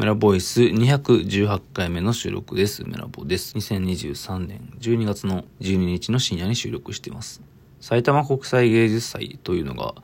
メラボイス218回目の収録です。メラボです。2023年12月の12日の深夜に収録しています。埼玉国際芸術祭というのが、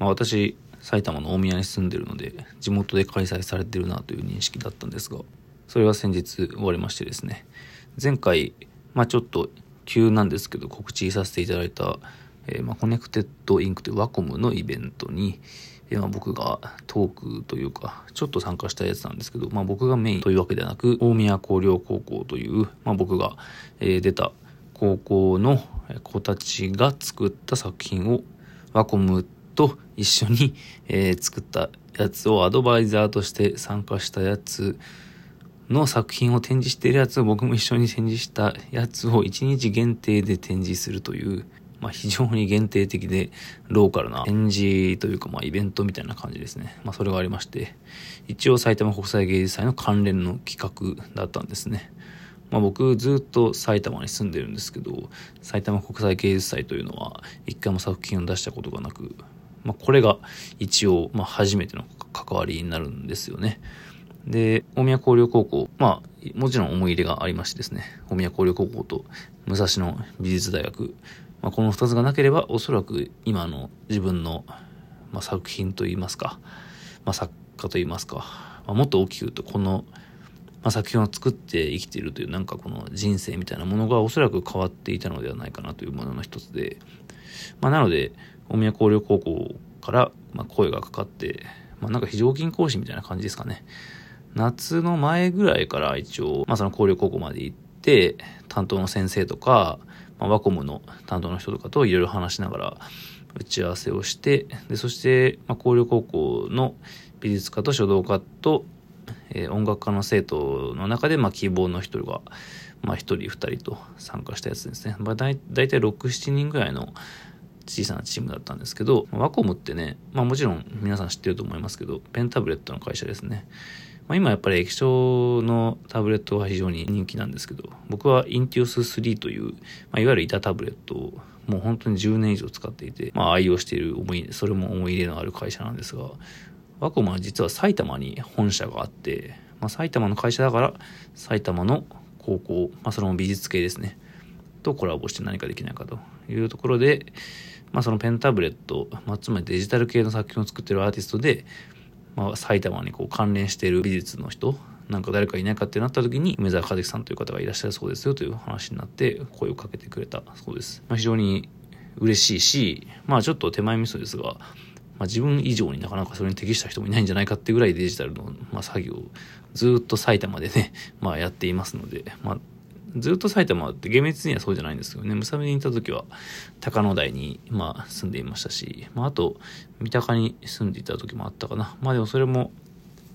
まあ、私、埼玉の大宮に住んでるので、地元で開催されてるなという認識だったんですが、それは先日終わりましてですね、前回、まあちょっと急なんですけど告知させていただいた、えー、まあ、 Connected Ink というワコムのイベントに、まあ、僕がトークというか、ちょっと参加したやつなんですけど、まあ、僕がメインというわけではなく、大宮工業高校という、まあ、僕が、えー、出た高校の子たちが作った作品をワコムと一緒に、えー、作ったやつをアドバイザーとして参加したやつの作品を展示しているやつを僕も一緒に展示したやつを1日限定で展示するという、まあ、非常に限定的でローカルな展示というか、まあ、イベントみたいな感じですね。まあ、それがありまして、一応埼玉国際芸術祭の関連の企画だったんですね。まあ、僕ずっと埼玉に住んでるんですけど、埼玉国際芸術祭というのは一回も作品を出したことがなく、まあ、これが一応、まあ、初めての関わりになるんですよね。で、大宮工業高校、まあ、もちろん思い入れがありましてですね、大宮工業高校と武蔵野美術大学、まあ、この2つがなければおそらく今の自分の、まあ、作品といいますか、まあ、作家といいますか、ま、もっと大きく言うとこの、ま、作品を作って生きているというなんかこの人生みたいなものがおそらく変わっていたのではないかなというものの一つで、ま、なので大宮工業高校からま声がかかって、ま、なんか非常勤講師みたいな感じですかね。夏の前ぐらいから一応、まあ、その工業高校まで行って担当の先生とかあ、ワコムの担当の人とかといろいろ話しながら打ち合わせをして、で、そして、まあ、高陵高校の美術科と書道科と、えー、音楽科の生徒の中で、まあ、希望の一人が、まあ、一人二人と参加したやつですね。まあ、だいたい6、7人ぐらいの小さなチームだったんですけど、ワコムってね、まあもちろん皆さん知ってると思いますけど、ペンタブレットの会社ですね。まあ、今やっぱり液晶のタブレットが非常に人気なんですけど、僕はインティオス3という、まあ、いわゆる板タブレットをもう本当に10年以上使っていて、まあ、愛用している思い、それも思い入れのある会社なんですが、ワコムは実は埼玉に本社があって、まあ、埼玉の会社だから埼玉の高校、まあ、それも美術系ですね、とコラボして何かできないかというところで、まあ、そのペンタブレット、まあ、つまりデジタル系の作品を作っているアーティストで、まあ、埼玉にこう関連している美術の人なんか誰かいないかってなった時に梅沢和樹さんという方がいらっしゃるそうですよという話になって声をかけてくれたそうです、まあ、非常に嬉しいしまあちょっと手前味噌ですが、まあ、自分以上になかなかそれに適した人もいないんじゃないかっていうぐらいデジタルの、まあ、作業をずっと埼玉でね、まあ、やっていますので、まあ、ずっと埼玉って厳密にはそうじゃないんですよね。むさびにいた時は高野台に、まあ、住んでいましたし、まあ、あと、三鷹に住んでいた時もあったかな。まあでもそれも、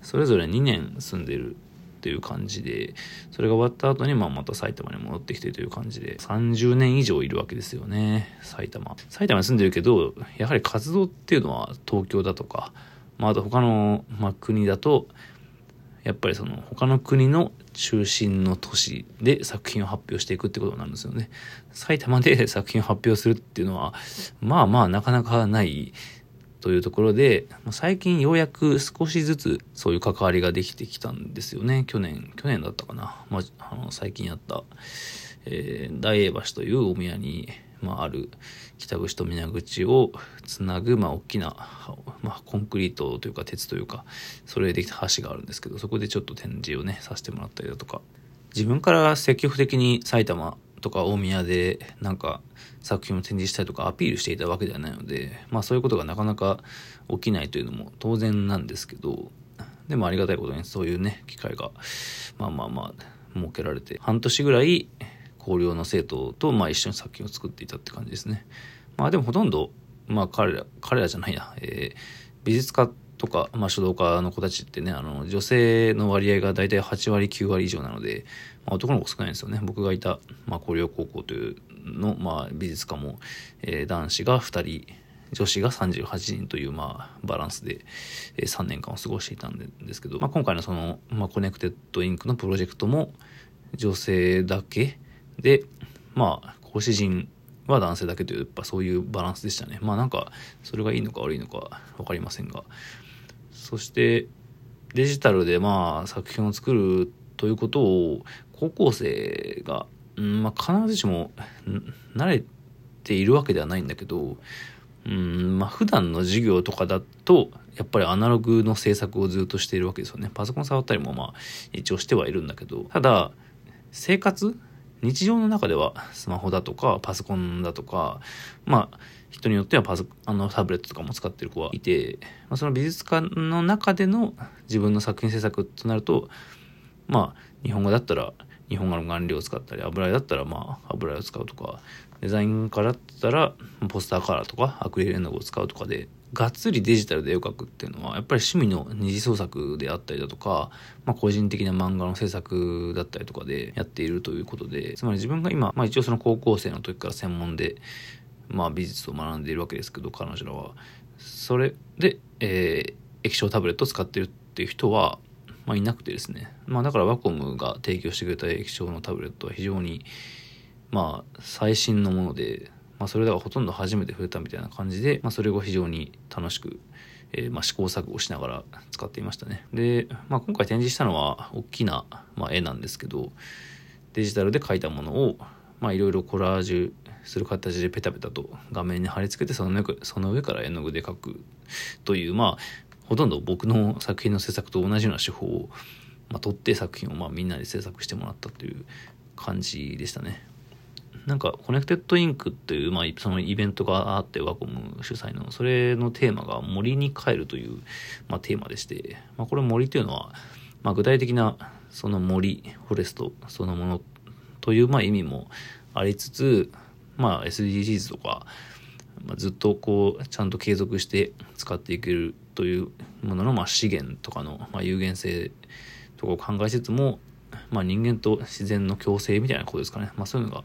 それぞれ2年住んでるっていう感じで、それが終わった後に、まあまた埼玉に戻ってきてという感じで、30年以上いるわけですよね、埼玉。埼玉に住んでるけど、やはり活動っていうのは東京だとか、まああと他の、まあ、国だと、やっぱりその他の国の中心の都市で作品を発表していくってことになるんですよね。埼玉で作品を発表するっていうのは、まあまあなかなかないというところで、最近ようやく少しずつそういう関わりができてきたんですよね。去年、去年だったかな。まあ、あの最近やった、えー、大英橋というお宮にまあ、ある北口と南口をつなぐ、まあ、大きな、まあ、コンクリートというか鉄というかそれでできた橋があるんですけどそこでちょっと展示をねさせてもらったりだとか。自分から積極的に埼玉とか大宮でなんか作品を展示したりとかアピールしていたわけではないので、まあそういうことがなかなか起きないというのも当然なんですけど、でもありがたいことにそういうね、機会が、まあまあまあ、設けられて、半年ぐらい広陵の生徒と、まあ、一緒に作品を作っていたって感じですね。まあでもほとんど、まあ彼ら、彼らじゃないな、えー、美術家とか、まあ、書道家の子たちってね、あの、女性の割合が大体8割、9割以上なので、まあ、男の子少ないんですよね。僕がいた、まあ、広陵高校というの、まあ、美術科も、えー、男子が2人、女子が38人という、まあ、バランスで、えー、3年間を過ごしていたんですけど、まあ、今回のその、まあ、 Connected Ink のプロジェクトも、女性だけ、で、まあ、講師陣は男性だけという、やっぱそういうバランスでしたね。まあなんか、それがいいのか悪いのか分かりませんが。そして、デジタルでまあ作品を作るということを高校生が、うんまあ、必ずしも慣れているわけではないんだけど、うんまあ、普段の授業とかだとやっぱりアナログの制作をずっとしているわけですよねパソコン触ったりもまあ一応してはいるんだけどただ生活日常の中ではスマホだとかパソコンだとかまあ人によってはパソあのタブレットとかも使ってる子はいて、まあ、その美術館の中での自分の作品制作となるとまあ日本語だったら日本語の顔料を使ったり油絵だったらまあ油絵を使うとかデザインからだったらポスターカラーとかアクリル絵の具を使うとかでがっつりデジタルで絵を描くっていうのはやっぱり趣味の二次創作であったりだとか、まあ、個人的な漫画の制作だったりとかでやっているということでつまり自分が今、まあ、一応その高校生の時から専門で、まあ、美術を学んでいるわけですけど彼女らは。それで、えー、液晶タブレットを使ってるっていう人は、まあ、いなくてですね、まあ、だからワコムが提供してくれた液晶のタブレットは非常にまあ最新のものでまあ、それではほとんど初めて触れたみたいな感じで、まあ、それを非常に楽しく、えー、まあ試行錯誤しながら使っていましたね。で、まあ、今回展示したのは大きな、ま、絵なんですけどデジタルで描いたものをいろいろコラージュする形でペタペタと画面に貼り付けてその上その上から絵の具で描くというまあほとんど僕の作品の制作と同じような手法を、まあ、取って作品をまあみんなで制作してもらったという感じでしたね。なんか、 Connected Ink っていう、まあ、そのイベントがあって、ワコム主催の、それのテーマが森に帰るという、まあ、テーマでして、まあ、これ森というのは、まあ、具体的な、その森、フォレストそのものという、まあ、意味もありつつ、まあ、SDGs とか、まあ、ずっとこう、ちゃんと継続して使っていけるというものの、まあ、資源とかの、まあ、有限性とかを考えつつも、まあ、人間と自然の共生みたいなことですかね。まあ、そういうのが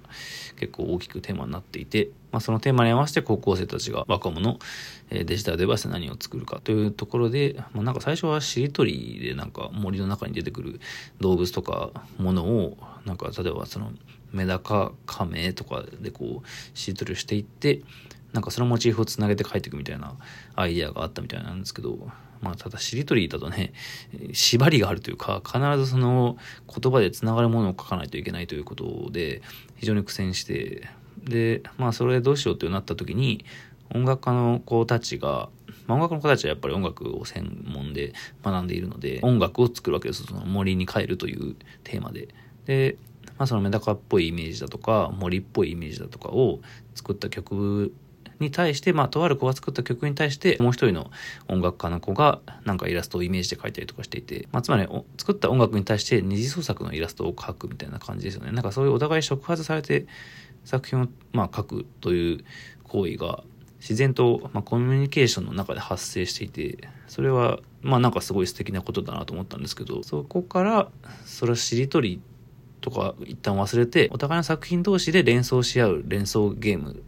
結構大きくテーマになっていて、まあ、そのテーマに合わせて高校生たちが若者、えデジタルデバイスで何を作るかというところで、まあ、なんか最初はしりとりでなんか森の中に出てくる動物とかものを、なんか例えばそのメダカ、カメとかでこうしりとりをしていって、なんかそのモチーフをつなげて書いていくみたいなアイデアがあったみたいなんですけど、まあ、ただしりとりだとね、縛りがあるというか、必ずその言葉でつながるものを書かないといけないということで、非常に苦戦して、で、まあ、それでどうしようってなった時に、音楽家の子たちが、まあ、音楽の子たちはやっぱり音楽を専門で学んでいるので、音楽を作るわけです。その森に帰るというテーマで。で、まあ、そのメダカっぽいイメージだとか、森っぽいイメージだとかを作った曲に対して、まあ、とある子が作った曲に対して、もう一人の音楽家の子が、なんかイラストをイメージで描いたりとかしていて、まあ、つまり、作った音楽に対して二次創作のイラストを描くみたいな感じですよね。なんかそういうお互い触発されて作品を、まあ、描くという行為が、自然と、まあ、コミュニケーションの中で発生していて、それは、まあなんかすごい素敵なことだなと思ったんですけど、そこから、それはしりとりとか一旦忘れて、お互いの作品同士で連想し合う連想ゲーム。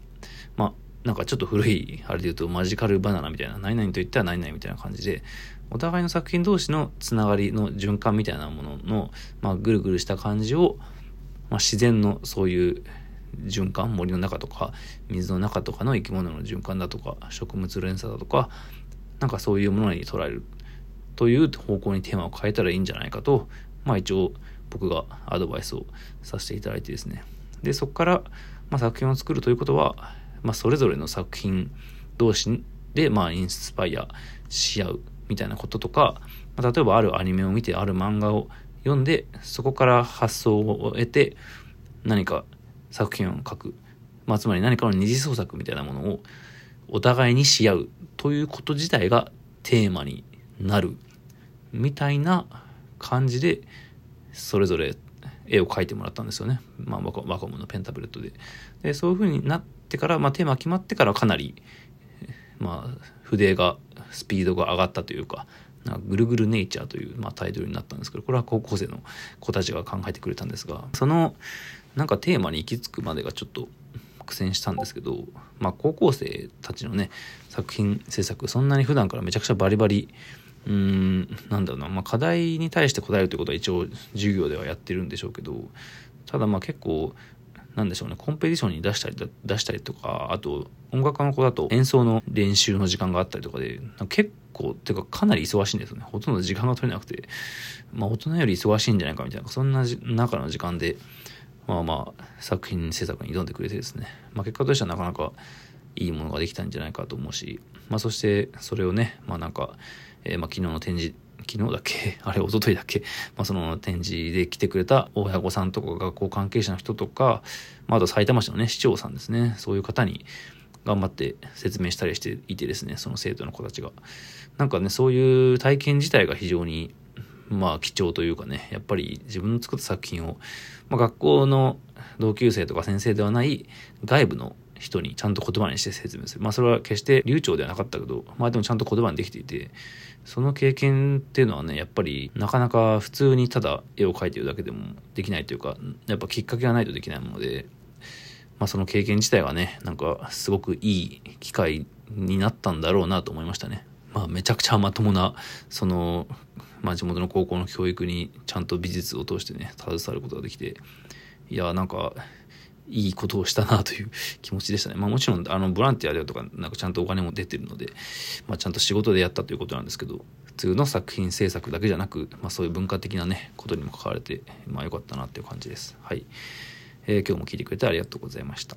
なんかちょっと古い、あれで言うとマジカルバナナみたいな、何々と言ったら何々みたいな感じで、お互いの作品同士のつながりの循環みたいなものの、まあ、ぐるぐるした感じを、まあ、自然のそういう循環、森の中とか、水の中とかの生き物の循環だとか、植物連鎖だとか、なんかそういうものに捉えるという方向にテーマを変えたらいいんじゃないかと、まあ一応僕がアドバイスをさせていただいてですね。で、そこから、まあ、作品を作るということは、まあ、それぞれの作品同士で、まあ、インスパイアし合うみたいなこととか、まあ、例えばあるアニメを見て、ある漫画を読んで、そこから発想を得て、何か作品を書く。まあ、つまり何かの二次創作みたいなものをお互いにし合うということ自体がテーマになるみたいな感じでそれぞれ絵を描いてもらったんですよね。まあ、ワコムのペンタブレットで。で、そういう風になってから、まあ、テーマ決まってからかなり、まあ、筆が、スピードが上がったというか、なぐるぐるネイチャーという、まあ、タイトルになったんですけど、これは高校生の子たちが考えてくれたんですが、その、なんかテーマに行き着くまでがちょっと苦戦したんですけど、まあ、高校生たちのね、作品制作、そんなに普段からめちゃくちゃバリバリ、うーん、なんだろうな、まあ、課題に対して答えるということは一応授業ではやってるんでしょうけど、ただまあ結構、なんでしょうね、コンペティションに出したり出したりとか、あと音楽家の子だと演奏の練習の時間があったりとかで、結構っていうかかなり忙しいんですよね。ほとんど時間が取れなくて。まあ大人より忙しいんじゃないかみたいなそんな中の時間でまあまあ作品制作に挑んでくれてですね、まあ、結果としてはなかなかいいものができたんじゃないかと思うし、まあ、そしてそれをねまあなんか、えー、まあ昨日の展示昨日だけあれ、一昨日だけまあ、その展示で来てくれた親御さんとか学校関係者の人とか、まあ、あと埼玉市のね、市長さんですね。そういう方に頑張って説明したりしていてですね、その生徒の子たちが。なんかね、そういう体験自体が非常に、まあ貴重というかね、やっぱり自分の作った作品を、まあ、学校の同級生とか先生ではない外部の人にちゃんと言葉にして説明する。まあそれは決して流暢ではなかったけど、まあでもちゃんと言葉にできていて、その経験っていうのはね、やっぱりなかなか普通にただ絵を描いてるだけでもできないというか、やっぱきっかけがないとできないもので、まあその経験自体がね、なんかすごくいい機会になったんだろうなと思いましたね。まあめちゃくちゃまともな、その、まあ地元の高校の教育にちゃんと美術を通してね、携わることができて、いや、なんか、いいことをしたなという気持ちでしたね。まあもちろん、あの、ボランティアでとか、なんかちゃんとお金も出てるので、まあちゃんと仕事でやったということなんですけど、普通の作品制作だけじゃなく、まあそういう文化的なね、ことにも関われて、まあ良かったなっていう感じです。はい。えー、今日も聞いてくれてありがとうございました。